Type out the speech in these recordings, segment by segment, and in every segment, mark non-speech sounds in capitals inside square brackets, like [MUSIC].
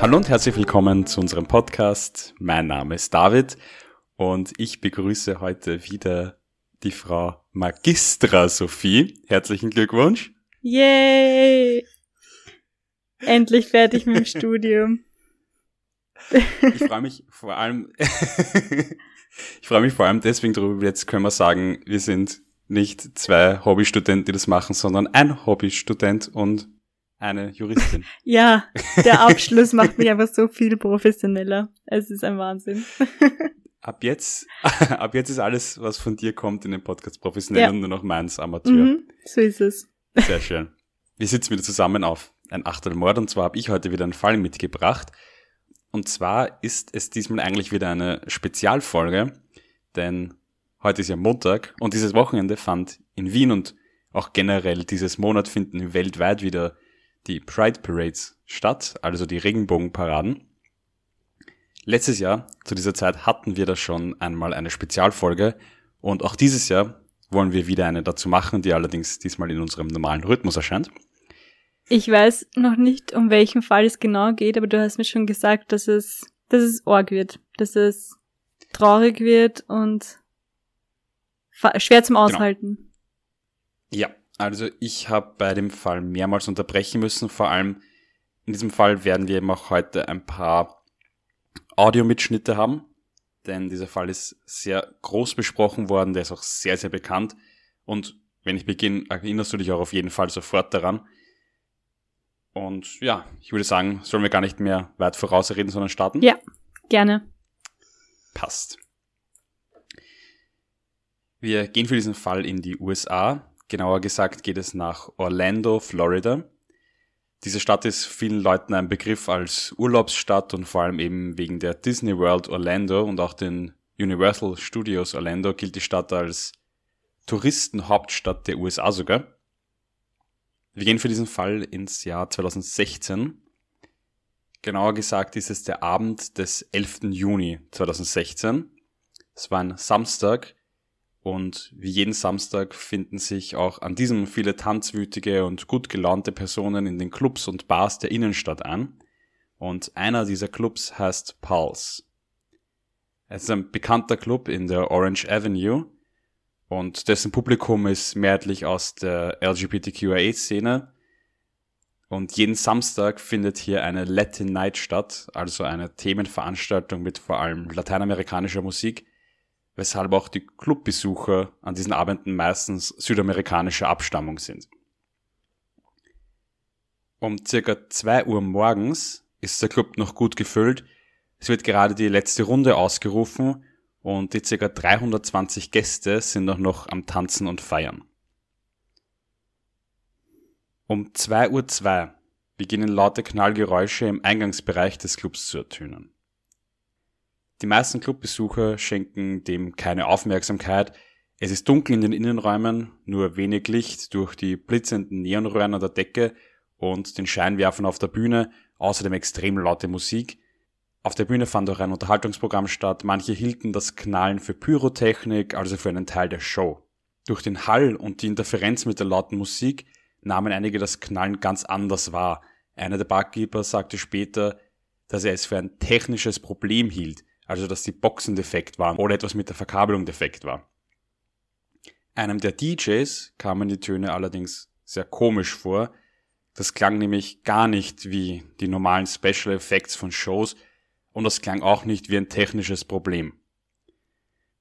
Hallo und herzlich willkommen zu unserem Podcast. Mein Name ist David und ich begrüße heute wieder die Frau Magistra Sophie. Herzlichen Glückwunsch. Yay! Endlich fertig mit dem [LAUGHS] Studium. Ich freue mich vor allem, [LAUGHS] ich freue mich vor allem deswegen darüber, jetzt können wir sagen, wir sind nicht zwei Hobbystudenten, die das machen, sondern ein Hobbystudent und eine Juristin. [LAUGHS] Ja, der Abschluss macht mich einfach so viel professioneller. Es ist ein Wahnsinn. [LAUGHS] Ab jetzt, [LAUGHS] ab jetzt ist alles, was von dir kommt in dem Podcast professionell Ja. und nur noch meins Amateur. Mhm, so ist es. Sehr schön. Wir sitzen wieder zusammen auf ein Achtelmord und zwar habe ich heute wieder einen Fall mitgebracht. Und zwar ist es diesmal eigentlich wieder eine Spezialfolge, denn heute ist ja Montag und dieses Wochenende fand in Wien und auch generell dieses Monat finden weltweit wieder die Pride Parades statt, also die Regenbogenparaden. Letztes Jahr zu dieser Zeit hatten wir da schon einmal eine Spezialfolge und auch dieses Jahr wollen wir wieder eine dazu machen, die allerdings diesmal in unserem normalen Rhythmus erscheint. Ich weiß noch nicht, um welchen Fall es genau geht, aber du hast mir schon gesagt, dass es, dass es arg wird, dass es traurig wird und schwer zum Aushalten. Ja, also ich habe bei dem Fall mehrmals unterbrechen müssen. Vor allem in diesem Fall werden wir eben auch heute ein paar Audiomitschnitte haben, denn dieser Fall ist sehr groß besprochen worden, der ist auch sehr, sehr bekannt. Und wenn ich beginne, erinnerst du dich auch auf jeden Fall sofort daran. Und ja, ich würde sagen, sollen wir gar nicht mehr weit vorausreden, sondern starten? Ja, gerne. passt. Wir gehen für diesen Fall in die USA. Genauer gesagt geht es nach Orlando, Florida. Diese Stadt ist vielen Leuten ein Begriff als Urlaubsstadt und vor allem eben wegen der Disney World Orlando und auch den Universal Studios Orlando gilt die Stadt als Touristenhauptstadt der USA sogar. Wir gehen für diesen Fall ins Jahr 2016. Genauer gesagt ist es der Abend des 11. Juni 2016. Es war ein Samstag und wie jeden Samstag finden sich auch an diesem viele tanzwütige und gut gelaunte Personen in den Clubs und Bars der Innenstadt an. Und einer dieser Clubs heißt Pulse. Es ist ein bekannter Club in der Orange Avenue und dessen Publikum ist mehrheitlich aus der LGBTQIA-Szene und jeden Samstag findet hier eine Latin Night statt, also eine Themenveranstaltung mit vor allem lateinamerikanischer Musik, weshalb auch die Clubbesucher an diesen Abenden meistens südamerikanischer Abstammung sind. Um circa zwei Uhr morgens ist der Club noch gut gefüllt. Es wird gerade die letzte Runde ausgerufen und die circa 320 Gäste sind auch noch am Tanzen und Feiern. Um 2.02 Uhr beginnen laute Knallgeräusche im Eingangsbereich des Clubs zu ertönen. Die meisten Clubbesucher schenken dem keine Aufmerksamkeit. Es ist dunkel in den Innenräumen, nur wenig Licht durch die blitzenden Neonröhren an der Decke und den Scheinwerfern auf der Bühne, außerdem extrem laute Musik. Auf der Bühne fand auch ein Unterhaltungsprogramm statt. Manche hielten das Knallen für Pyrotechnik, also für einen Teil der Show. Durch den Hall und die Interferenz mit der lauten Musik nahmen einige das Knallen ganz anders wahr. Einer der Barkeeper sagte später, dass er es für ein technisches Problem hielt, also dass die Boxen defekt waren oder etwas mit der Verkabelung defekt war. Einem der DJs kamen die Töne allerdings sehr komisch vor. Das klang nämlich gar nicht wie die normalen Special Effects von Shows und das klang auch nicht wie ein technisches Problem.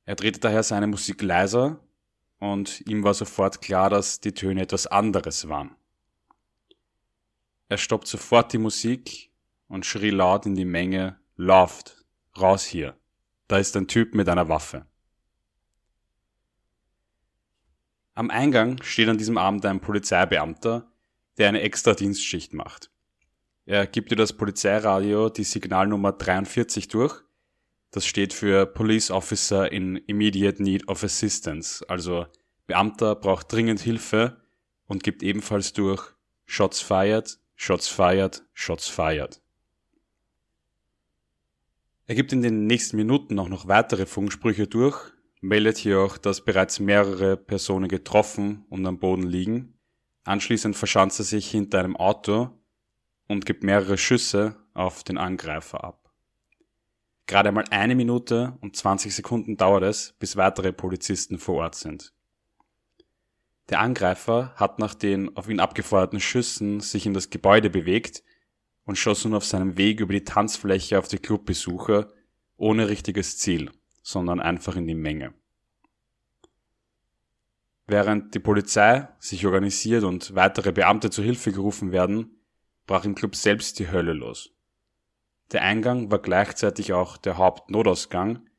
Er drehte daher seine Musik leiser und ihm war sofort klar, dass die Töne etwas anderes waren. Er stoppt sofort die Musik und schrie laut in die Menge, Lauft, raus hier. Da ist ein Typ mit einer Waffe. Am Eingang steht an diesem Abend ein Polizeibeamter, der eine extra Dienstschicht macht. Er gibt dir das Polizeiradio die Signalnummer 43 durch. Das steht für Police Officer in Immediate Need of Assistance, also Beamter braucht dringend Hilfe und gibt ebenfalls durch Shots fired, Shots fired, Shots fired. Er gibt in den nächsten Minuten auch noch weitere Funksprüche durch, meldet hier auch, dass bereits mehrere Personen getroffen und am Boden liegen. Anschließend verschanzt er sich hinter einem Auto und gibt mehrere Schüsse auf den Angreifer ab. Gerade mal eine Minute und 20 Sekunden dauert es, bis weitere Polizisten vor Ort sind. Der Angreifer hat nach den auf ihn abgefeuerten Schüssen sich in das Gebäude bewegt und schoss nun auf seinem Weg über die Tanzfläche auf die Clubbesucher ohne richtiges Ziel, sondern einfach in die Menge. Während die Polizei sich organisiert und weitere Beamte zu Hilfe gerufen werden, brach im Club selbst die Hölle los. Der Eingang war gleichzeitig auch der Hauptnotausgang.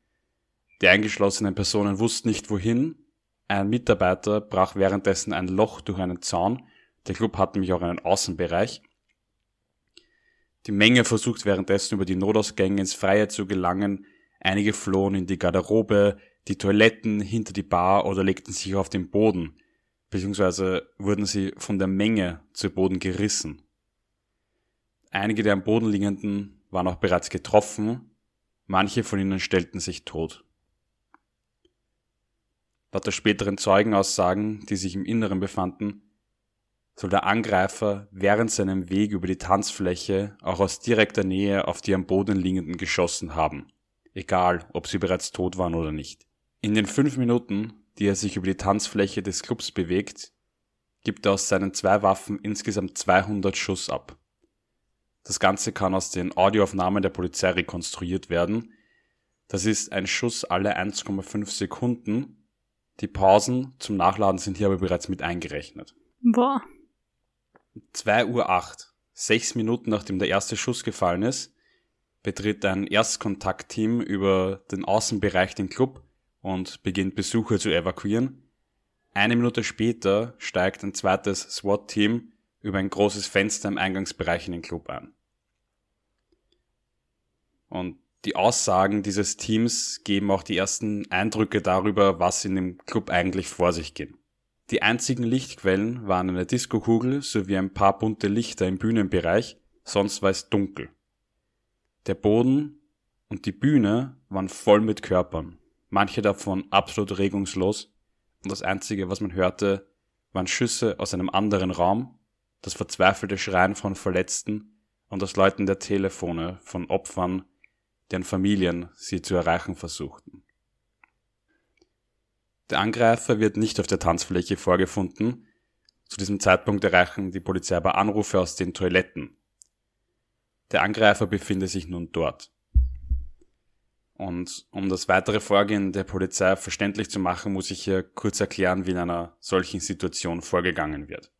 Die eingeschlossenen Personen wussten nicht wohin. Ein Mitarbeiter brach währenddessen ein Loch durch einen Zaun. Der Club hat nämlich auch einen Außenbereich die Menge versucht währenddessen über die Notausgänge ins Freie zu gelangen. Einige flohen in die Garderobe, die Toiletten, hinter die Bar oder legten sich auf den Boden, beziehungsweise wurden sie von der Menge zu Boden gerissen. Einige der am Boden liegenden waren auch bereits getroffen, manche von ihnen stellten sich tot. Laut der späteren Zeugenaussagen, die sich im Inneren befanden, soll der Angreifer während seinem Weg über die Tanzfläche auch aus direkter Nähe auf die am Boden liegenden geschossen haben, egal ob sie bereits tot waren oder nicht. In den fünf Minuten, die er sich über die Tanzfläche des Clubs bewegt, gibt er aus seinen zwei Waffen insgesamt 200 Schuss ab. Das Ganze kann aus den Audioaufnahmen der Polizei rekonstruiert werden. Das ist ein Schuss alle 1,5 Sekunden. Die Pausen zum Nachladen sind hier aber bereits mit eingerechnet. Boah. 2 Uhr 8, sechs Minuten nachdem der erste Schuss gefallen ist, betritt ein Erstkontaktteam über den Außenbereich den Club und beginnt Besucher zu evakuieren. Eine Minute später steigt ein zweites SWAT-Team über ein großes Fenster im Eingangsbereich in den Club ein. Und die Aussagen dieses Teams geben auch die ersten Eindrücke darüber, was in dem Club eigentlich vor sich geht. Die einzigen Lichtquellen waren eine Diskokugel sowie ein paar bunte Lichter im Bühnenbereich, sonst war es dunkel. Der Boden und die Bühne waren voll mit Körpern, manche davon absolut regungslos, und das Einzige, was man hörte, waren Schüsse aus einem anderen Raum, das verzweifelte Schreien von Verletzten und das Läuten der Telefone von Opfern, deren Familien sie zu erreichen versuchten. Der Angreifer wird nicht auf der Tanzfläche vorgefunden. Zu diesem Zeitpunkt erreichen die Polizei aber Anrufe aus den Toiletten. Der Angreifer befindet sich nun dort. Und um das weitere Vorgehen der Polizei verständlich zu machen, muss ich hier kurz erklären, wie in einer solchen Situation vorgegangen wird.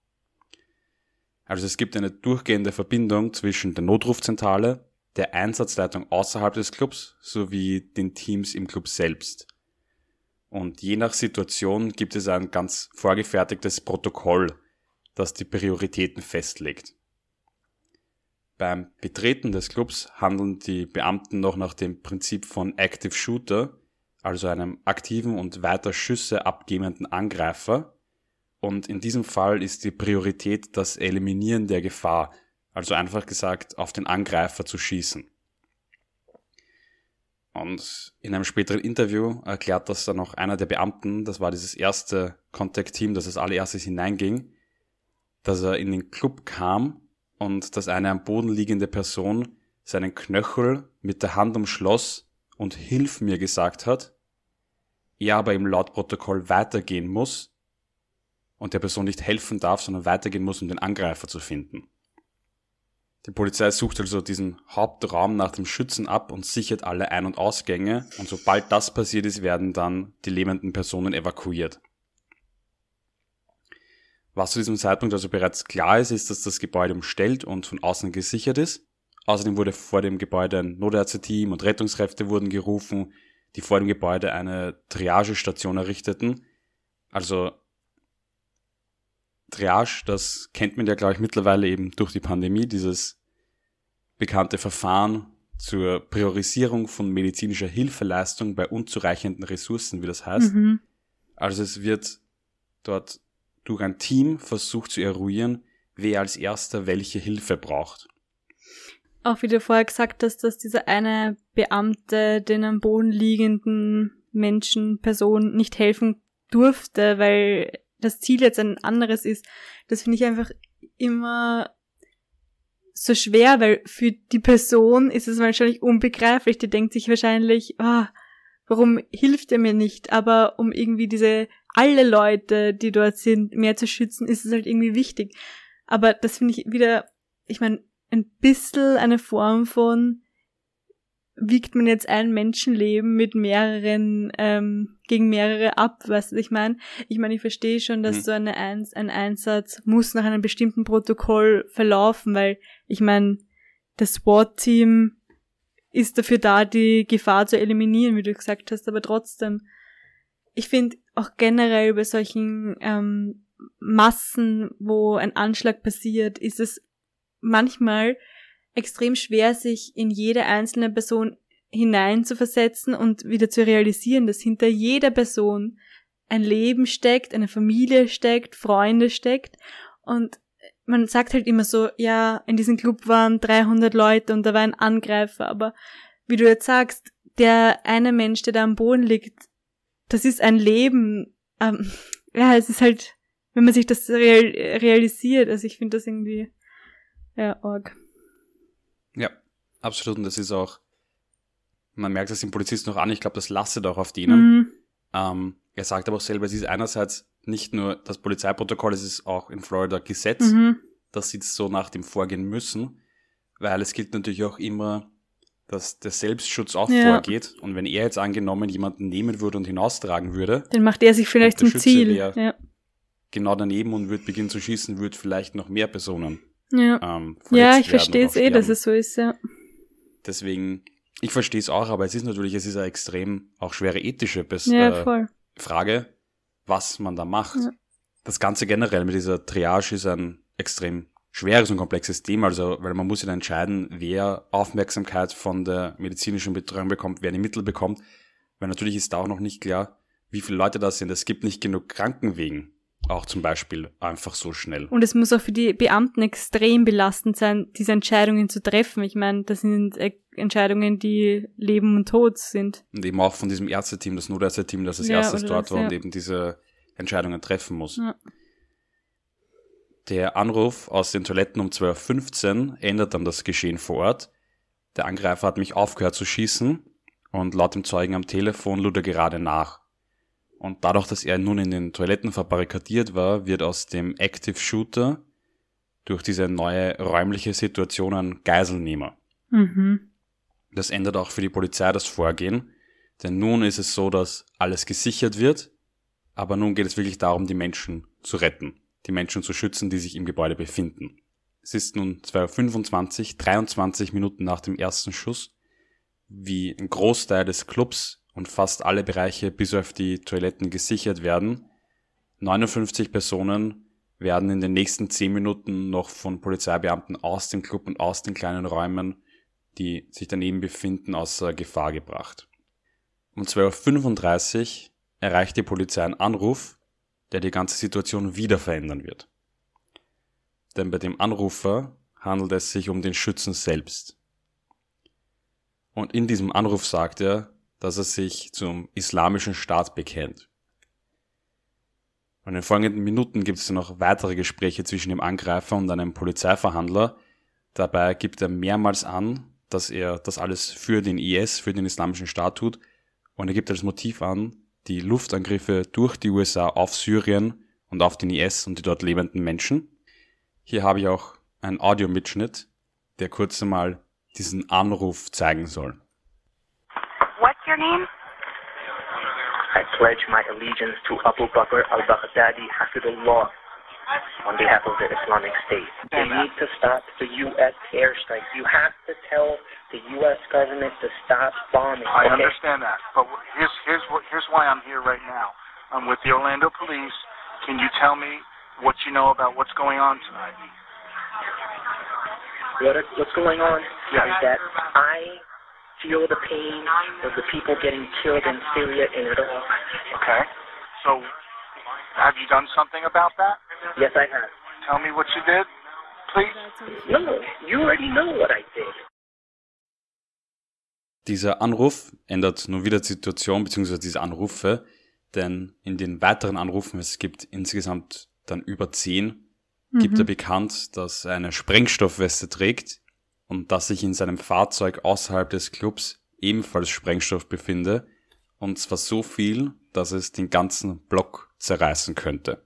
Also es gibt eine durchgehende Verbindung zwischen der Notrufzentrale, der Einsatzleitung außerhalb des Clubs sowie den Teams im Club selbst. Und je nach Situation gibt es ein ganz vorgefertigtes Protokoll, das die Prioritäten festlegt. Beim Betreten des Clubs handeln die Beamten noch nach dem Prinzip von Active Shooter, also einem aktiven und weiter Schüsse abgebenden Angreifer. Und in diesem Fall ist die Priorität das Eliminieren der Gefahr, also einfach gesagt auf den Angreifer zu schießen. Und in einem späteren Interview erklärt das dann auch einer der Beamten, das war dieses erste Contact-Team, das als allererstes hineinging, dass er in den Club kam und dass eine am Boden liegende Person seinen Knöchel mit der Hand umschloss und Hilf mir gesagt hat, er aber im Lautprotokoll weitergehen muss und der Person nicht helfen darf, sondern weitergehen muss, um den Angreifer zu finden. Die Polizei sucht also diesen Hauptraum nach dem Schützen ab und sichert alle Ein- und Ausgänge und sobald das passiert ist, werden dann die lebenden Personen evakuiert. Was zu diesem Zeitpunkt also bereits klar ist, ist, dass das Gebäude umstellt und von außen gesichert ist. Außerdem wurde vor dem Gebäude ein Notärzteteam und Rettungskräfte wurden gerufen, die vor dem Gebäude eine Triagestation errichteten. Also Triage, das kennt man ja, glaube ich, mittlerweile eben durch die Pandemie, dieses bekannte Verfahren zur Priorisierung von medizinischer Hilfeleistung bei unzureichenden Ressourcen, wie das heißt. Mhm. Also es wird dort durch ein Team versucht zu eruieren, wer als erster welche Hilfe braucht. Auch wie du vorher gesagt hast, dass dieser eine Beamte den am Boden liegenden Menschen, Person nicht helfen durfte, weil das Ziel jetzt ein anderes ist, das finde ich einfach immer so schwer, weil für die Person ist es wahrscheinlich unbegreiflich. Die denkt sich wahrscheinlich, ah, warum hilft er mir nicht? Aber um irgendwie diese alle Leute, die dort sind, mehr zu schützen, ist es halt irgendwie wichtig. Aber das finde ich wieder, ich meine, ein bisschen eine Form von wiegt man jetzt ein Menschenleben mit mehreren, ähm, gegen mehrere ab, weißt du, ich meine? Ich meine, ich verstehe schon, dass mhm. so eine Eins, ein Einsatz muss nach einem bestimmten Protokoll verlaufen, weil ich meine, das SWAT-Team ist dafür da, die Gefahr zu eliminieren, wie du gesagt hast, aber trotzdem, ich finde auch generell bei solchen ähm, Massen, wo ein Anschlag passiert, ist es manchmal extrem schwer, sich in jede einzelne Person hineinzuversetzen und wieder zu realisieren, dass hinter jeder Person ein Leben steckt, eine Familie steckt, Freunde steckt und man sagt halt immer so, ja, in diesem Club waren 300 Leute und da war ein Angreifer, aber wie du jetzt sagst, der eine Mensch, der da am Boden liegt, das ist ein Leben. Ähm, [LAUGHS] ja, es ist halt, wenn man sich das real, realisiert, also ich finde das irgendwie, ja, arg. Ja, absolut. Und das ist auch, man merkt das dem Polizisten noch an, ich glaube, das lastet auch auf denen. Mhm. Ähm, er sagt aber auch selber, es ist einerseits nicht nur das Polizeiprotokoll, es ist auch in Florida Gesetz, mhm. dass sie so nach dem vorgehen müssen, weil es gilt natürlich auch immer, dass der Selbstschutz auch ja. vorgeht. Und wenn er jetzt angenommen jemanden nehmen würde und hinaustragen würde, dann macht er sich vielleicht zum Ziel. Ja. Genau daneben und würde beginnen zu schießen, würde vielleicht noch mehr Personen ja. Ähm, ja, ich verstehe es eh, dass es so ist, ja. Deswegen, ich verstehe es auch, aber es ist natürlich, es ist eine extrem auch schwere ethische Bes ja, äh, Frage, was man da macht. Ja. Das Ganze generell mit dieser Triage ist ein extrem schweres und komplexes Thema, also weil man muss ja entscheiden, wer Aufmerksamkeit von der medizinischen Betreuung bekommt, wer die Mittel bekommt, weil natürlich ist da auch noch nicht klar, wie viele Leute da sind. Es gibt nicht genug Krankenwegen auch zum Beispiel einfach so schnell. Und es muss auch für die Beamten extrem belastend sein, diese Entscheidungen zu treffen. Ich meine, das sind Entscheidungen, die Leben und Tod sind. Und eben auch von diesem Ärzteteam, das Notärzteteam, das als ja, erstes dort das, war ja. und eben diese Entscheidungen treffen muss. Ja. Der Anruf aus den Toiletten um 12.15 Uhr ändert dann das Geschehen vor Ort. Der Angreifer hat mich aufgehört zu schießen und laut dem Zeugen am Telefon lud er gerade nach. Und dadurch, dass er nun in den Toiletten verbarrikadiert war, wird aus dem Active Shooter durch diese neue räumliche Situation ein Geiselnehmer. Mhm. Das ändert auch für die Polizei das Vorgehen, denn nun ist es so, dass alles gesichert wird, aber nun geht es wirklich darum, die Menschen zu retten, die Menschen zu schützen, die sich im Gebäude befinden. Es ist nun 2.25 23 Minuten nach dem ersten Schuss, wie ein Großteil des Clubs und fast alle Bereiche bis auf die Toiletten gesichert werden. 59 Personen werden in den nächsten 10 Minuten noch von Polizeibeamten aus dem Club und aus den kleinen Räumen, die sich daneben befinden, außer Gefahr gebracht. Um 12.35 Uhr erreicht die Polizei einen Anruf, der die ganze Situation wieder verändern wird. Denn bei dem Anrufer handelt es sich um den Schützen selbst. Und in diesem Anruf sagt er, dass er sich zum islamischen Staat bekennt. In den folgenden Minuten gibt es noch weitere Gespräche zwischen dem Angreifer und einem Polizeiverhandler. Dabei gibt er mehrmals an, dass er das alles für den IS, für den islamischen Staat tut. Und er gibt als Motiv an, die Luftangriffe durch die USA auf Syrien und auf den IS und die dort lebenden Menschen. Hier habe ich auch einen Audiomitschnitt, der kurz einmal diesen Anruf zeigen soll. Your name? I pledge my allegiance to Abu Bakr al-Baghdadi Hafidullah on behalf of the Islamic State. They need to stop the U.S. airstrikes. You have to tell the U.S. government to stop bombing. I okay? understand that, but here's here's what here's why I'm here right now. I'm with the Orlando Police. Can you tell me what you know about what's going on tonight? What what's going on yes. is that I feel the pain of the people getting killed in Syria and Iraq. Okay. So, have you done something about that? Yes, I have. Tell me what you did, please. No, you already know what I did. Dieser Anruf ändert nur wieder die Situation bzw. diese Anrufe, denn in den weiteren Anrufen, es gibt insgesamt dann über zehn, gibt Mhm. er bekannt, dass er eine Sprengstoffweste trägt und dass sich in seinem Fahrzeug außerhalb des Clubs ebenfalls Sprengstoff befinde. Und zwar so viel, dass es den ganzen Block zerreißen könnte.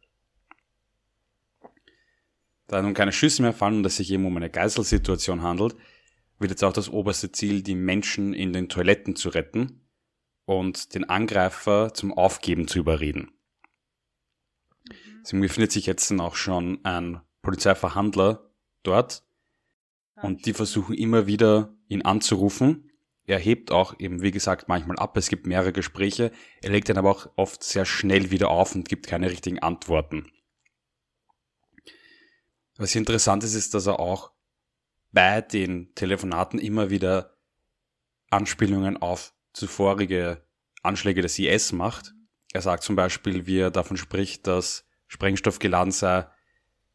Da nun keine Schüsse mehr fallen und es sich eben um eine Geiselsituation handelt, wird jetzt auch das oberste Ziel, die Menschen in den Toiletten zu retten und den Angreifer zum Aufgeben zu überreden. Deswegen befindet sich jetzt auch schon ein Polizeiverhandler dort und die versuchen immer wieder ihn anzurufen. Er hebt auch eben, wie gesagt, manchmal ab. Es gibt mehrere Gespräche. Er legt dann aber auch oft sehr schnell wieder auf und gibt keine richtigen Antworten. Was interessant ist, ist, dass er auch bei den Telefonaten immer wieder Anspielungen auf zuvorige Anschläge des IS macht. Er sagt zum Beispiel, wie er davon spricht, dass Sprengstoff geladen sei.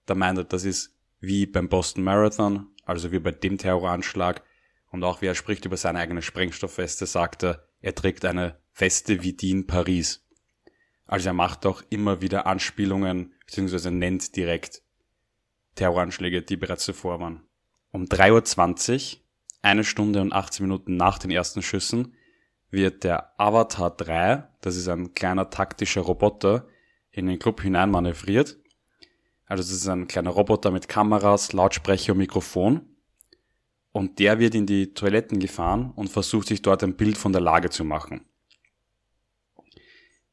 Da meint er, das ist wie beim Boston Marathon, also wie bei dem Terroranschlag. Und auch wie er spricht über seine eigene Sprengstoffweste, sagt er, er trägt eine Weste wie die in Paris. Also er macht auch immer wieder Anspielungen, beziehungsweise nennt direkt Terroranschläge, die bereits zuvor waren. Um 3.20 Uhr, eine Stunde und 18 Minuten nach den ersten Schüssen, wird der Avatar 3, das ist ein kleiner taktischer Roboter, in den Club hinein manövriert. Also das ist ein kleiner Roboter mit Kameras, Lautsprecher und Mikrofon. Und der wird in die Toiletten gefahren und versucht sich dort ein Bild von der Lage zu machen.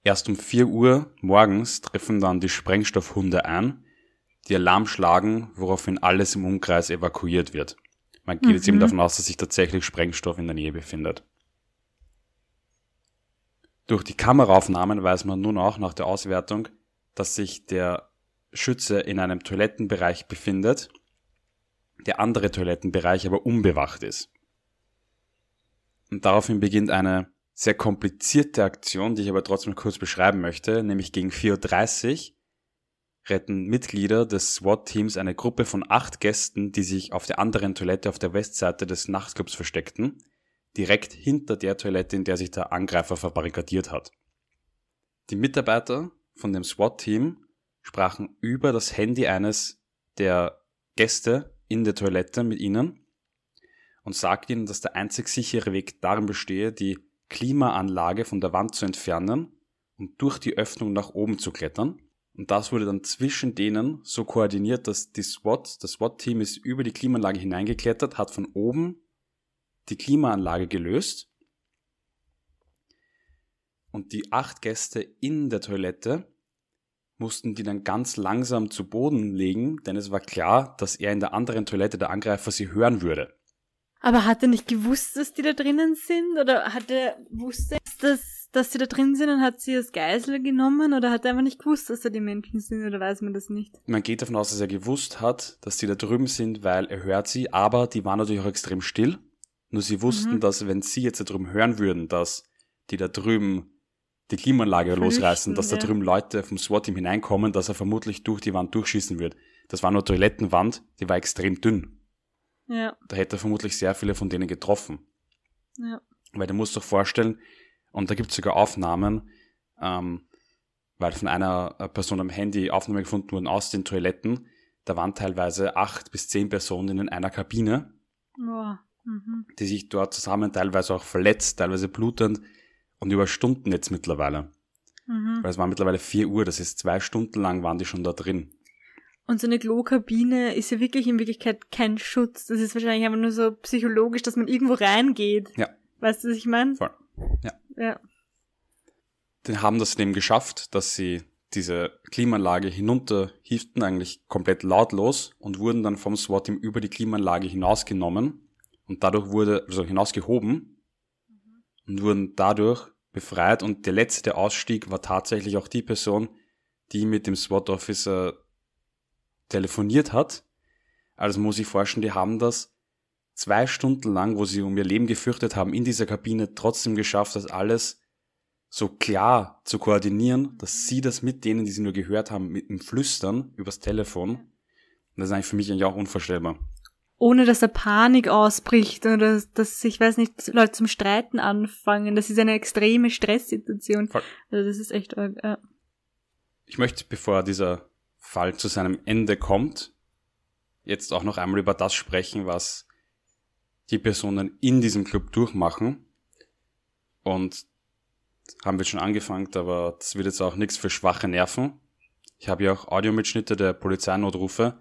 Erst um 4 Uhr morgens treffen dann die Sprengstoffhunde ein, die Alarm schlagen, woraufhin alles im Umkreis evakuiert wird. Man geht jetzt eben Mhm. davon aus, dass sich tatsächlich Sprengstoff in der Nähe befindet. Durch die Kameraaufnahmen weiß man nun auch nach der Auswertung, dass sich der Schütze in einem Toilettenbereich befindet, der andere Toilettenbereich aber unbewacht ist. Und daraufhin beginnt eine sehr komplizierte Aktion, die ich aber trotzdem kurz beschreiben möchte, nämlich gegen 4.30 Uhr retten Mitglieder des SWAT-Teams eine Gruppe von acht Gästen, die sich auf der anderen Toilette auf der Westseite des Nachtclubs versteckten, direkt hinter der Toilette, in der sich der Angreifer verbarrikadiert hat. Die Mitarbeiter von dem SWAT-Team sprachen über das Handy eines der Gäste in der Toilette mit ihnen und sagten ihnen, dass der einzig sichere Weg darin bestehe, die Klimaanlage von der Wand zu entfernen und durch die Öffnung nach oben zu klettern. Und das wurde dann zwischen denen so koordiniert, dass die SWAT, das SWAT-Team ist über die Klimaanlage hineingeklettert, hat von oben die Klimaanlage gelöst und die acht Gäste in der Toilette mussten die dann ganz langsam zu Boden legen, denn es war klar, dass er in der anderen Toilette der Angreifer sie hören würde. Aber hat er nicht gewusst, dass die da drinnen sind? Oder hat er wusste, dass, dass sie da drin sind und hat sie als Geisel genommen? Oder hat er einfach nicht gewusst, dass da die Menschen sind? Oder weiß man das nicht? Man geht davon aus, dass er gewusst hat, dass die da drüben sind, weil er hört sie, aber die waren natürlich auch extrem still. Nur sie wussten, Mhm. dass wenn sie jetzt da drüben hören würden, dass die da drüben die Klimaanlage Flüchten, losreißen, dass da ja. drüben Leute vom SWAT-Team hineinkommen, dass er vermutlich durch die Wand durchschießen wird. Das war nur Toilettenwand, die war extrem dünn. Ja, Da hätte er vermutlich sehr viele von denen getroffen. ja. Weil du musst doch vorstellen, und da gibt es sogar Aufnahmen, ähm, weil von einer äh, Person am Handy Aufnahmen gefunden wurden aus den Toiletten. Da waren teilweise acht bis zehn Personen in einer Kabine, Boah. Mhm. die sich dort zusammen teilweise auch verletzt, teilweise blutend und über Stunden jetzt mittlerweile. Mhm. Weil es war mittlerweile vier Uhr, das ist zwei Stunden lang waren die schon da drin. Und so eine Klokabine ist ja wirklich in Wirklichkeit kein Schutz. Das ist wahrscheinlich einfach nur so psychologisch, dass man irgendwo reingeht. Ja. Weißt du, was ich meine? Voll. Ja. Ja. Die haben das eben geschafft, dass sie diese Klimaanlage hinunterhieften, eigentlich komplett lautlos und wurden dann vom SWAT-Team über die Klimaanlage hinausgenommen und dadurch wurde, also hinausgehoben und wurden dadurch befreit und der letzte Ausstieg war tatsächlich auch die Person, die mit dem SWAT-Officer telefoniert hat. Also muss ich vorstellen, die haben das zwei Stunden lang, wo sie um ihr Leben gefürchtet haben, in dieser Kabine trotzdem geschafft, das alles so klar zu koordinieren, dass sie das mit denen, die sie nur gehört haben, mit dem Flüstern übers Telefon. Und das ist eigentlich für mich eigentlich auch unvorstellbar. Ohne dass da Panik ausbricht oder dass, dass ich weiß nicht, Leute zum Streiten anfangen. Das ist eine extreme Stresssituation. Voll. Also das ist echt arg, ja. Ich möchte, bevor dieser Fall zu seinem Ende kommt, jetzt auch noch einmal über das sprechen, was die Personen in diesem Club durchmachen. Und haben wir schon angefangen, aber das wird jetzt auch nichts für schwache Nerven. Ich habe ja auch Audiomitschnitte der Polizeinotrufe,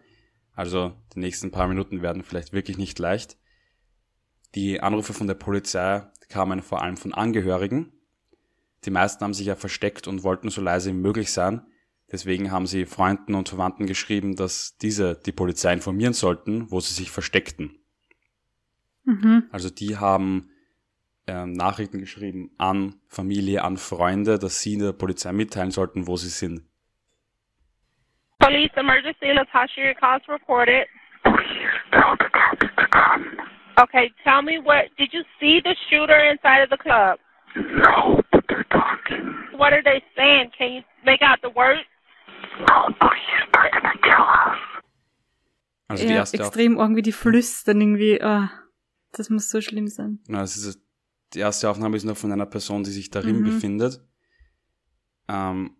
also die nächsten paar Minuten werden vielleicht wirklich nicht leicht. Die Anrufe von der Polizei kamen vor allem von Angehörigen. Die meisten haben sich ja versteckt und wollten so leise wie möglich sein. Deswegen haben sie Freunden und Verwandten geschrieben, dass diese die Polizei informieren sollten, wo sie sich versteckten. Mhm. Also die haben ähm, Nachrichten geschrieben an Familie, an Freunde, dass sie der Polizei mitteilen sollten, wo sie sind. Police emergency, Latasha, your call's recorded. Okay, tell me what, did you see the shooter inside of the club? No, but they're talking. What are they saying? Can you make out the words? Oh, please, they're gonna kill us. Also die ja, erste, Auf extrem irgendwie die flüstern irgendwie. ah, das muss so schlimm sein. na, es ist, die erste Aufnahme ist noch von einer Person, die sich darin Mhm. befindet. Ähm,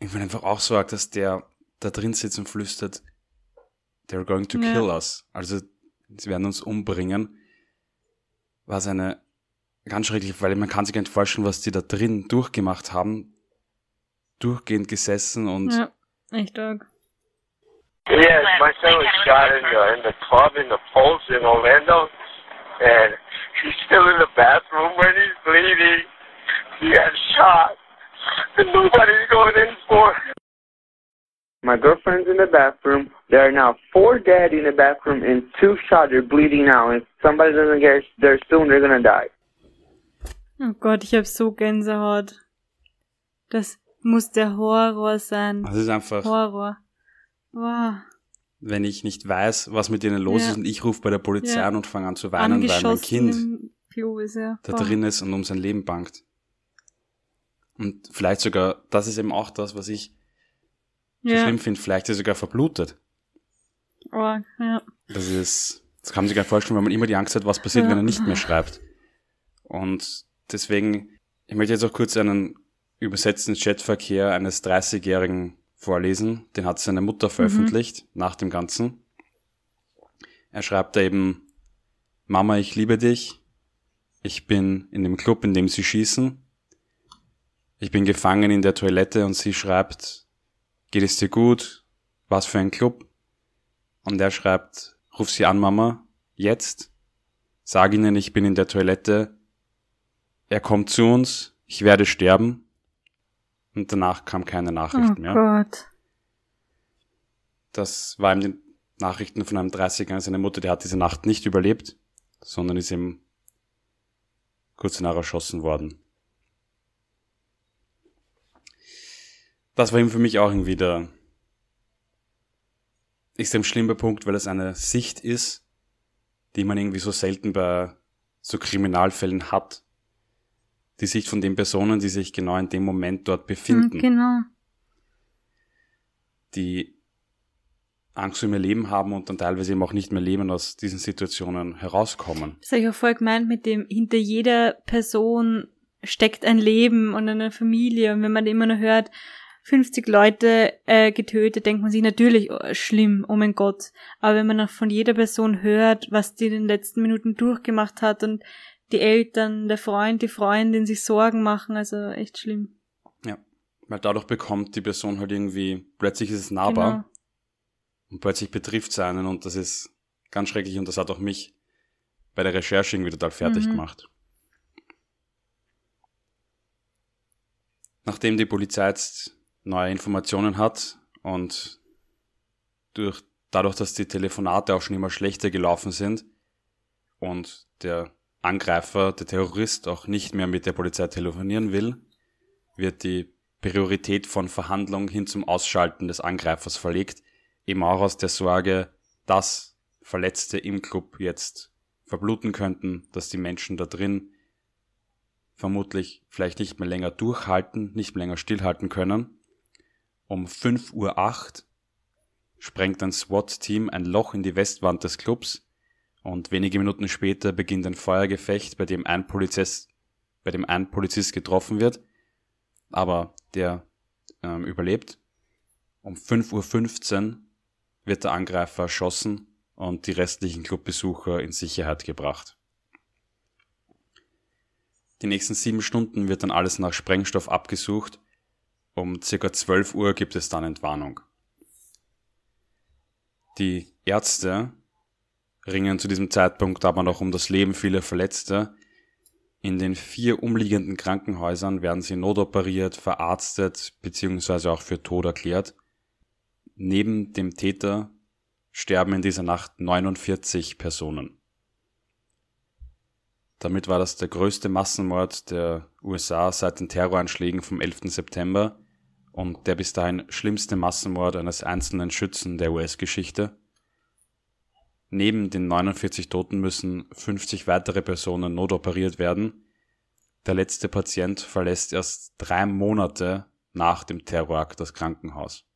ich bin einfach auch so arg, dass der da drin sitzt und flüstert, they're going to Ja. kill us. Also sie werden uns umbringen. Was eine ganz schrecklich, weil man kann sich gar nicht vorstellen, was die da drin durchgemacht haben. Durchgehend gesessen und Ja, echt arg. Yes, my son was shot in the in the club in the Pulse in Orlando, and he's still in the bathroom when he's bleeding. He got shot, and nobody's going in for. him. My girlfriend's in the bathroom. There are now four dead in the bathroom and two shot. They're bleeding now. If somebody doesn't get there soon, they're gonna die. Oh Gott, ich hab so Gänsehaut. Das muss der Horror sein. es ist einfach, Horror. Wow. wenn ich nicht weiß, was mit denen los Ja. ist und ich rufe bei der Polizei Ja. an und fange an zu weinen, weil mein Kind ist, ja. da drin ist und um sein Leben bangt. Und vielleicht sogar, das ist eben auch das, was ich so Ja. schlimm finde, vielleicht ist er sogar verblutet. Oh, ja. Das ist, das kann man sich gar nicht vorstellen, weil man immer die Angst hat, was passiert, Ja. wenn er nicht mehr schreibt. Und deswegen, ich möchte jetzt auch kurz einen übersetzten Chatverkehr eines 30-Jährigen vorlesen. Den hat seine Mutter veröffentlicht nach dem Ganzen. Er schreibt da eben, Mama, ich liebe dich. Ich bin in dem Club, in dem sie schießen. Ich bin gefangen in der Toilette und sie schreibt, geht es dir gut? Was für ein Club? Und er schreibt, ruf sie an, Mama, jetzt. Sag ihnen, ich bin in der Toilette. Er kommt zu uns, ich werde sterben. Und danach kam keine Nachricht Oh mehr. Gott. Das war ihm die Nachrichten von einem 30er. Seine Mutter, die hat diese Nacht nicht überlebt, sondern ist ihm kurz danach erschossen worden. Das war ihm für mich auch irgendwie der extrem schlimmer Punkt, weil es eine Sicht ist, die man irgendwie so selten bei so Kriminalfällen hat. Die Sicht von den Personen, die sich genau in dem Moment dort Hm, befinden Genau. die Angst um ihr Leben haben und dann teilweise eben auch nicht mehr leben aus diesen Situationen herauskommen. Das habe ich auch voll gemeint mit dem, hinter jeder Person steckt ein Leben und eine Familie. Und wenn man immer nur hört, 50 Leute äh, getötet, denkt man sich natürlich, oh, schlimm, oh mein Gott. Aber wenn man auch von jeder Person hört, was die in den letzten Minuten durchgemacht hat und die Eltern, der Freund, die Freundin sich Sorgen machen, also echt schlimm. Ja. Weil dadurch bekommt die Person halt irgendwie, plötzlich ist es nahbar Genau. und plötzlich betrifft es einen und das ist ganz schrecklich und das hat auch mich bei der Recherche irgendwie total fertig Mhm. gemacht. Nachdem die Polizei jetzt neue Informationen hat und durch, dadurch, dass die Telefonate auch schon immer schlechter gelaufen sind und der Angreifer, der Terrorist auch nicht mehr mit der Polizei telefonieren will, wird die Priorität von Verhandlungen hin zum Ausschalten des Angreifers verlegt, eben auch aus der Sorge, dass Verletzte im Club jetzt verbluten könnten, dass die Menschen da drin vermutlich vielleicht nicht mehr länger durchhalten, nicht mehr länger stillhalten können. Um 5.08 Uhr sprengt ein SWAT-Team ein Loch in die Westwand des Clubs und wenige Minuten später beginnt ein Feuergefecht, bei dem ein Polizist, bei dem ein Polizist getroffen wird, aber der ähm, überlebt. Um 5.15 Uhr wird der Angreifer erschossen und die restlichen Clubbesucher in Sicherheit gebracht. Die nächsten sieben Stunden wird dann alles nach Sprengstoff abgesucht. Um circa 12 Uhr gibt es dann Entwarnung. Die Ärzte ringen zu diesem Zeitpunkt aber noch um das Leben vieler Verletzte. In den vier umliegenden Krankenhäusern werden sie notoperiert, verarztet bzw. auch für tot erklärt. Neben dem Täter sterben in dieser Nacht 49 Personen. Damit war das der größte Massenmord der USA seit den Terroranschlägen vom 11. September und der bis dahin schlimmste Massenmord eines einzelnen Schützen der US-Geschichte. Neben den 49 Toten müssen 50 weitere Personen notoperiert werden. Der letzte Patient verlässt erst drei Monate nach dem Terrorakt das Krankenhaus.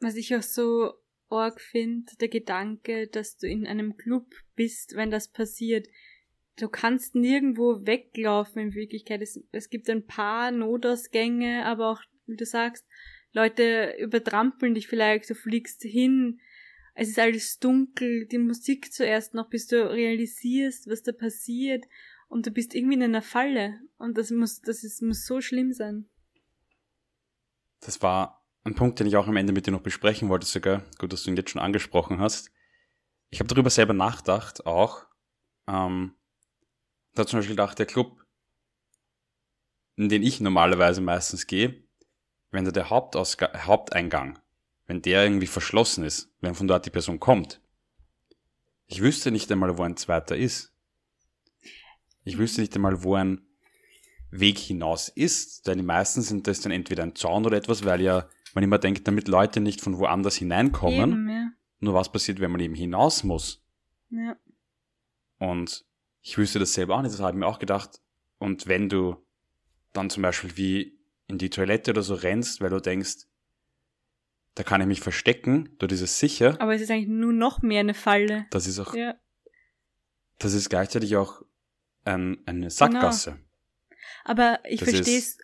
Was ich auch so arg finde, der Gedanke, dass du in einem Club bist, wenn das passiert. Du kannst nirgendwo weglaufen in Wirklichkeit. Es, es gibt ein paar Notausgänge, aber auch, wie du sagst, Leute übertrampeln dich vielleicht, du fliegst hin, es ist alles dunkel, die Musik zuerst noch, bis du realisierst, was da passiert, und du bist irgendwie in einer Falle. Und das muss, das ist, muss so schlimm sein. Das war ein Punkt, den ich auch am Ende mit dir noch besprechen wollte, sogar. Gut, dass du ihn jetzt schon angesprochen hast. Ich habe darüber selber nachgedacht, auch. Ähm, da zum Beispiel gedacht, der Club, in den ich normalerweise meistens gehe, wenn da der Hauptausga Haupteingang, wenn der irgendwie verschlossen ist, wenn von dort die Person kommt, ich wüsste nicht einmal, wo ein zweiter ist. Ich wüsste nicht einmal, wo ein Weg hinaus ist, denn die meisten sind das dann entweder ein Zaun oder etwas, weil ja man immer denkt, damit Leute nicht von woanders hineinkommen. Eben, ja. Nur was passiert, wenn man eben hinaus muss? Ja. Und ich wüsste das selber auch nicht, das habe ich mir auch gedacht. Und wenn du dann zum Beispiel wie in die Toilette oder so rennst, weil du denkst, da kann ich mich verstecken, dort ist es sicher. Aber es ist eigentlich nur noch mehr eine Falle. Das ist auch, ja. das ist gleichzeitig auch ein, eine Sackgasse. Genau. Aber ich verstehe es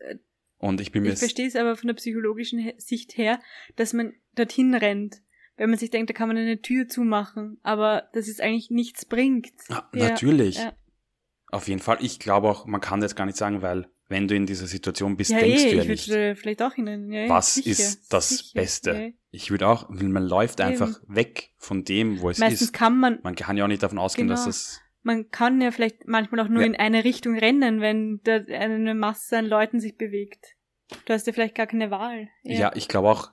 und ich bin mir. Ich verstehe es aber von der psychologischen Sicht her, dass man dorthin rennt. Wenn man sich denkt, da kann man eine Tür zumachen, aber dass es eigentlich nichts bringt. Ja, ja. Natürlich. Ja. Auf jeden Fall. Ich glaube auch, man kann das gar nicht sagen, weil wenn du in dieser Situation bist, denkst eh, du ja ich nicht. Würde vielleicht auch hinein. Ja, was sicher, ist das sicher, Beste? Ja. Ich würde auch, man läuft einfach Eben. weg von dem, wo es Meistens ist. kann man. Man kann ja auch nicht davon ausgehen, genau. dass es man kann ja vielleicht manchmal auch nur ja. in eine Richtung rennen, wenn da eine Masse an Leuten sich bewegt. Du hast ja vielleicht gar keine Wahl. Ja, ja ich glaube auch,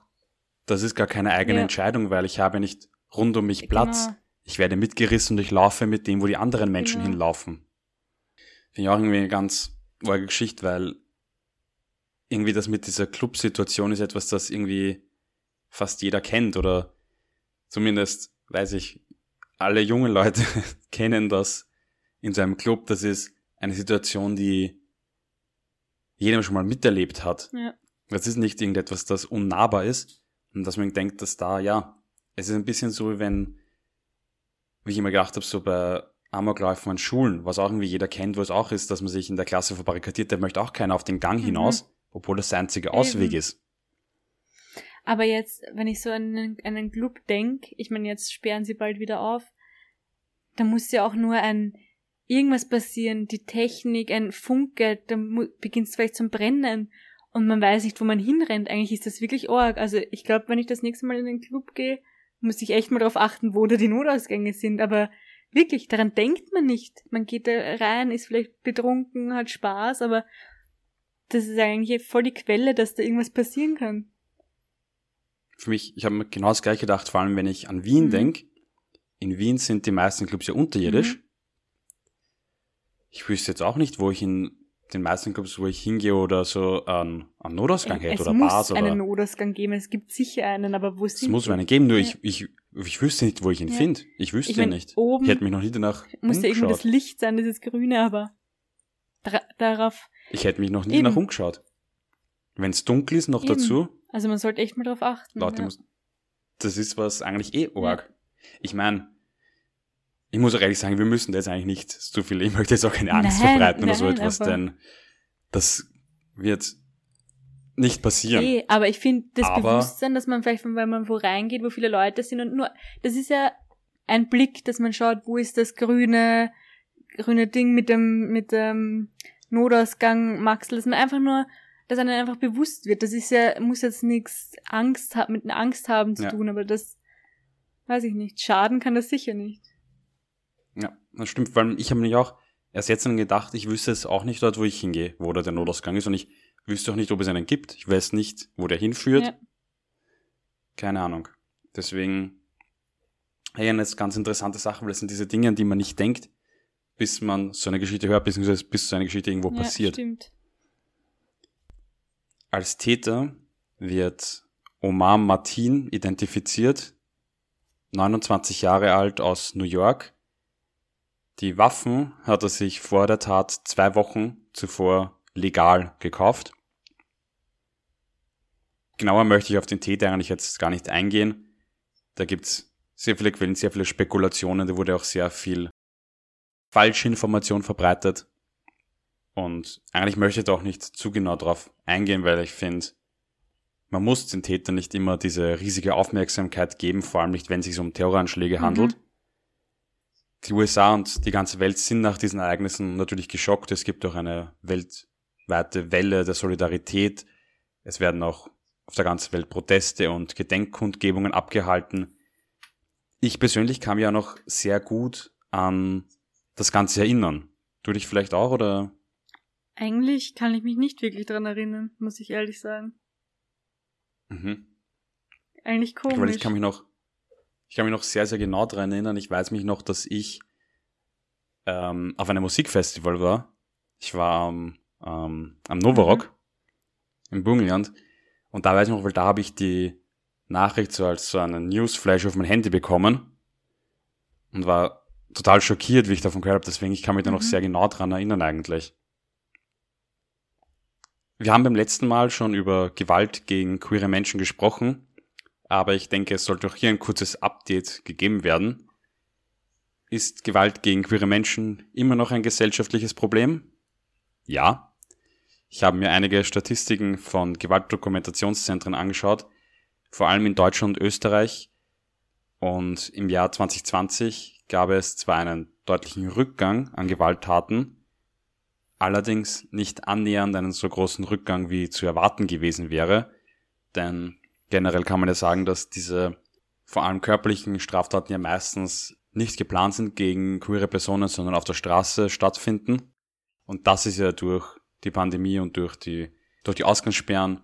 das ist gar keine eigene ja. Entscheidung, weil ich habe nicht rund um mich Platz. Genau. Ich werde mitgerissen und ich laufe mit dem, wo die anderen Menschen genau. hinlaufen. Finde ich auch irgendwie eine ganz arge Geschichte, weil irgendwie das mit dieser Clubsituation ist etwas, das irgendwie fast jeder kennt oder zumindest, weiß ich, alle jungen Leute [LAUGHS] kennen das in so einem Club. Das ist eine Situation, die jedem schon mal miterlebt hat. Ja. Das ist nicht irgendetwas, das unnahbar ist und dass man denkt, dass da, ja, es ist ein bisschen so, wie wenn, wie ich immer gedacht habe, so bei Amokläufen an Schulen, was auch irgendwie jeder kennt, wo es auch ist, dass man sich in der Klasse verbarrikadiert, der möchte auch keiner auf den Gang mhm. hinaus, obwohl das der einzige Ausweg Eben. ist. Aber jetzt, wenn ich so an einen, an einen Club denke, ich meine, jetzt sperren sie bald wieder auf, da muss ja auch nur ein irgendwas passieren, die Technik, ein Funke, da beginnt es vielleicht zum Brennen und man weiß nicht, wo man hinrennt. Eigentlich ist das wirklich arg. Also ich glaube, wenn ich das nächste Mal in den Club gehe, muss ich echt mal darauf achten, wo da die Notausgänge sind. Aber wirklich, daran denkt man nicht. Man geht da rein, ist vielleicht betrunken, hat Spaß, aber das ist eigentlich voll die Quelle, dass da irgendwas passieren kann für mich, ich habe mir genau das gleiche gedacht, vor allem wenn ich an Wien mhm. denke. In Wien sind die meisten Clubs ja unterirdisch. Mhm. Ich wüsste jetzt auch nicht, wo ich in den meisten Clubs, wo ich hingehe oder so einen, einen Notausgang hätte oder Bars oder. Es muss einen Notausgang geben, es gibt sicher einen, aber wo sind Es muss einen geben, nur ja. ich, ich, ich wüsste nicht, wo ich ihn ja. finde. Ich wüsste ich mein, ihn nicht. Oben ich hätte mich noch nie danach Muss ja irgendwie das Licht sein, dieses Grüne, aber darauf. Ich hätte mich noch nie danach umgeschaut. Wenn es dunkel ist, noch Eben. dazu. Also man sollte echt mal drauf achten. Leute, ja. muss, das ist was eigentlich eh arg. Ich meine, ich muss auch ehrlich sagen, wir müssen da jetzt eigentlich nicht so viel, ich möchte jetzt auch keine Angst nein, verbreiten oder nein, so etwas, denn das wird nicht passieren. Eh, aber ich finde das Aber- Bewusstsein, dass man vielleicht, wenn man wo reingeht, wo viele Leute sind und nur, das ist ja ein Blick, dass man schaut, wo ist das grüne, grüne Ding mit dem, mit dem Notausgang, Maxl, dass man einfach nur, dass einem einfach bewusst wird. Das ist ja, muss jetzt nichts Angst haben, mit Angst haben zu Ja. tun, aber das, weiß ich nicht, schaden kann das sicher nicht. Das stimmt, weil ich habe mir auch erst jetzt dann gedacht, ich wüsste es auch nicht dort, wo ich hingehe, wo da der Notausgang ist und ich wüsste auch nicht, ob es einen gibt. Ich weiß nicht, wo der hinführt. Ja. Keine Ahnung. Deswegen, hey, eine ganz interessante Sache, weil das sind diese Dinge, an die man nicht denkt, bis man so eine Geschichte hört, beziehungsweise bis so eine Geschichte irgendwo ja, passiert. stimmt. Als Täter wird Omar Martin identifiziert, 29 Jahre alt aus New York. Die Waffen hat er sich vor der Tat zwei Wochen zuvor legal gekauft. Genauer möchte ich auf den Täter eigentlich jetzt gar nicht eingehen. Da gibt's sehr viele Quellen, sehr viele Spekulationen, da wurde auch sehr viel Falschinformation verbreitet. Und eigentlich möchte ich da auch nicht zu genau drauf eingehen, weil ich finde, man muss den Tätern nicht immer diese riesige Aufmerksamkeit geben, vor allem nicht, wenn es sich um Terroranschläge Mhm. Die USA und die ganze Welt sind nach diesen Ereignissen natürlich geschockt. Es gibt auch eine weltweite Welle der Solidarität. Es werden auch auf der ganzen Welt Proteste und Gedenkkundgebungen abgehalten. Ich persönlich kann mich ja noch sehr gut an das Ganze erinnern. Du dich vielleicht auch oder? Eigentlich kann ich mich nicht wirklich dran erinnern, muss ich ehrlich sagen. Mhm. Eigentlich komisch. Weil ich kann mich noch, ich kann mich noch sehr, sehr genau daran erinnern. Ich weiß mich noch, dass ich ähm, auf einem Musikfestival war. Ich war am, ähm, am Novarock im Burgenland. Und da weiß ich noch, weil da habe ich die Nachricht so als so einen Newsflash auf mein Handy bekommen und war total schockiert, wie ich davon gehört habe. Deswegen, ich kann mich da noch Mhm. sehr genau dran erinnern eigentlich. Wir haben beim letzten Mal schon über Gewalt gegen queere Menschen gesprochen, aber ich denke, es sollte auch hier ein kurzes Update gegeben werden. Ist Gewalt gegen queere Menschen immer noch ein gesellschaftliches Problem? Ja. Ich habe mir einige Statistiken von Gewaltdokumentationszentren angeschaut, vor allem in Deutschland und Österreich. Und im Jahr 2020 gab es zwar einen deutlichen Rückgang an Gewalttaten, allerdings nicht annähernd einen so großen Rückgang wie zu erwarten gewesen wäre, denn generell kann man ja sagen, dass diese vor allem körperlichen Straftaten ja meistens nicht geplant sind gegen queere Personen, sondern auf der Straße stattfinden. Und das ist ja durch die Pandemie und durch die, durch die Ausgangssperren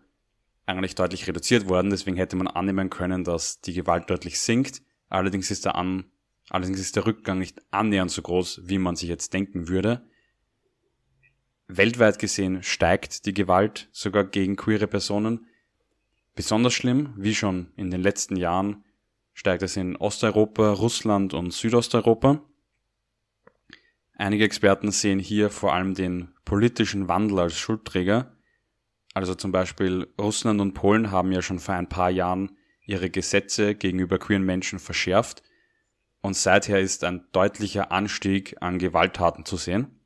eigentlich deutlich reduziert worden. Deswegen hätte man annehmen können, dass die Gewalt deutlich sinkt. Allerdings ist der, An, allerdings ist der Rückgang nicht annähernd so groß, wie man sich jetzt denken würde. Weltweit gesehen steigt die Gewalt sogar gegen queere Personen. Besonders schlimm, wie schon in den letzten Jahren, steigt es in Osteuropa, Russland und Südosteuropa. Einige Experten sehen hier vor allem den politischen Wandel als Schuldträger. Also zum Beispiel Russland und Polen haben ja schon vor ein paar Jahren ihre Gesetze gegenüber queeren Menschen verschärft und seither ist ein deutlicher Anstieg an Gewalttaten zu sehen.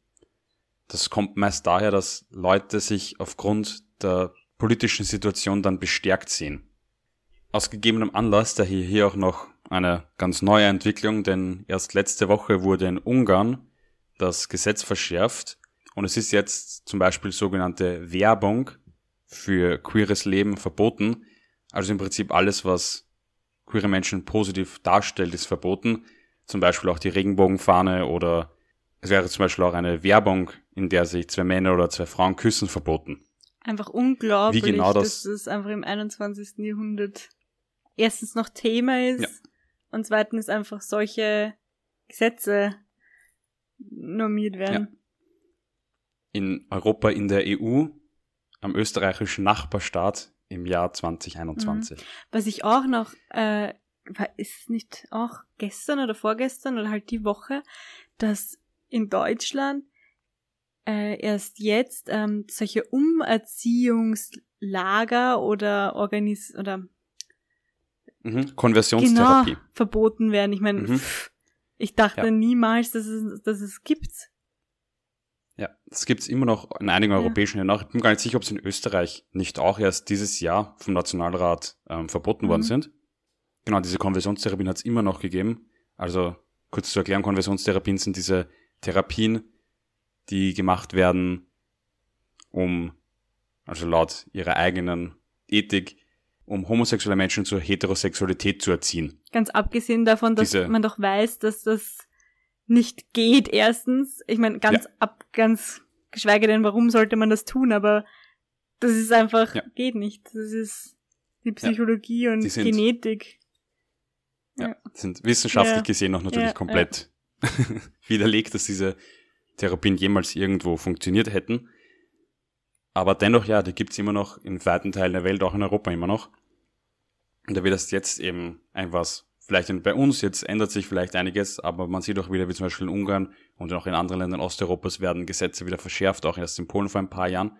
Das kommt meist daher, dass Leute sich aufgrund der politischen Situation dann bestärkt sehen. Aus gegebenem Anlass daher hier auch noch eine ganz neue Entwicklung, denn erst letzte Woche wurde in Ungarn das Gesetz verschärft und es ist jetzt zum Beispiel sogenannte Werbung für queeres Leben verboten. Also im Prinzip alles, was queere Menschen positiv darstellt, ist verboten. Zum Beispiel auch die Regenbogenfahne oder es wäre zum Beispiel auch eine Werbung, in der sich zwei Männer oder zwei Frauen küssen, verboten. Einfach unglaublich, Wie genau das- dass das einfach im 21. Jahrhundert erstens noch Thema ist Ja. und zweitens einfach solche Gesetze normiert werden. In Europa, in der EU, am österreichischen Nachbarstaat im Jahr 2021. Was ich auch noch, äh, war- ist es nicht auch gestern oder vorgestern oder halt die Woche, dass in Deutschland äh, erst jetzt ähm, solche Umerziehungslager oder Organis oder Mhm. Konversionstherapie. genau verboten werden. Ich meine, Mhm. ich dachte Ja. niemals, dass es, dass es gibt. Ja, das gibt's immer noch in einigen Ja. europäischen Ländern. Ich bin gar nicht sicher, ob es in Österreich nicht auch erst dieses Jahr vom Nationalrat ähm, verboten worden Mhm. sind. Genau, diese Konversionstherapien hat's immer noch gegeben. Also kurz zu erklären, Konversionstherapien sind diese Therapien, die gemacht werden, um, also laut ihrer eigenen Ethik, um homosexuelle Menschen zur Heterosexualität zu erziehen. Ganz abgesehen davon, dass Diese- man doch weiß, dass das nicht geht, erstens. Ich meine, ganz Ja. ab, ganz geschweige denn, warum sollte man das tun, aber das ist einfach, Ja. geht nicht. Das ist die Psychologie und Die sind- Genetik. Ja, sind wissenschaftlich Ja. gesehen auch natürlich Ja, komplett [LAUGHS] widerlegt, dass diese Therapien jemals irgendwo funktioniert hätten. Aber dennoch, ja, die gibt's immer noch in weiten Teilen der Welt, auch in Europa immer noch. Und da wird das jetzt eben ein was, vielleicht bei uns, jetzt ändert sich vielleicht einiges, aber man sieht auch wieder, wie zum Beispiel in Ungarn und auch in anderen Ländern Osteuropas werden Gesetze wieder verschärft, auch erst in Polen vor ein paar Jahren.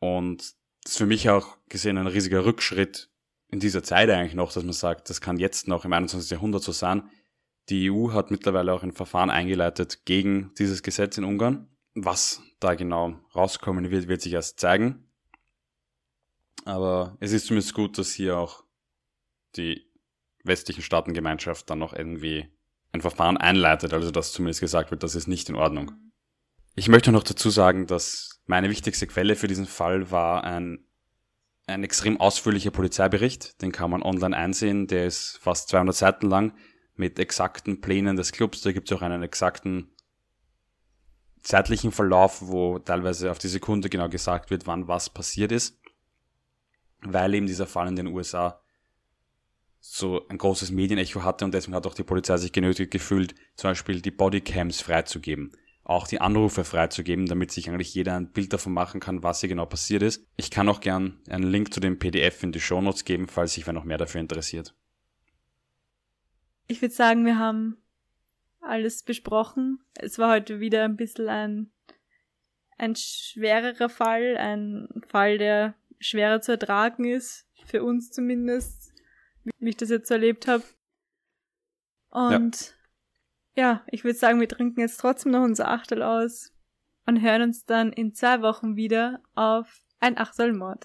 Und das ist für mich auch gesehen ein riesiger Rückschritt in dieser Zeit eigentlich noch, dass man sagt, das kann jetzt noch im 21. Jahrhundert so sein. Die EU hat mittlerweile auch ein Verfahren eingeleitet gegen dieses Gesetz in Ungarn. Was da genau rauskommen wird, wird sich erst zeigen. Aber es ist zumindest gut, dass hier auch die westlichen Staatengemeinschaft dann noch irgendwie ein Verfahren einleitet, also dass zumindest gesagt wird, das ist nicht in Ordnung. Ich möchte noch dazu sagen, dass meine wichtigste Quelle für diesen Fall war ein, ein extrem ausführlicher Polizeibericht. Den kann man online einsehen. Der ist fast 200 Seiten lang mit exakten Plänen des Clubs. Da gibt es auch einen exakten zeitlichen Verlauf, wo teilweise auf die Sekunde genau gesagt wird, wann was passiert ist. Weil eben dieser Fall in den USA so ein großes Medienecho hatte und deswegen hat auch die Polizei sich genötigt gefühlt, zum Beispiel die Bodycams freizugeben auch die Anrufe freizugeben, damit sich eigentlich jeder ein Bild davon machen kann, was hier genau passiert ist. Ich kann auch gern einen Link zu dem PDF in die Shownotes geben, falls sich wer noch mehr dafür interessiert. Ich würde sagen, wir haben alles besprochen. Es war heute wieder ein bisschen ein, ein schwererer Fall, ein Fall, der schwerer zu ertragen ist, für uns zumindest, wie ich das jetzt erlebt habe. Und ja, ich würde sagen, wir trinken jetzt trotzdem noch unser Achtel aus und hören uns dann in zwei Wochen wieder auf ein Achtelmord.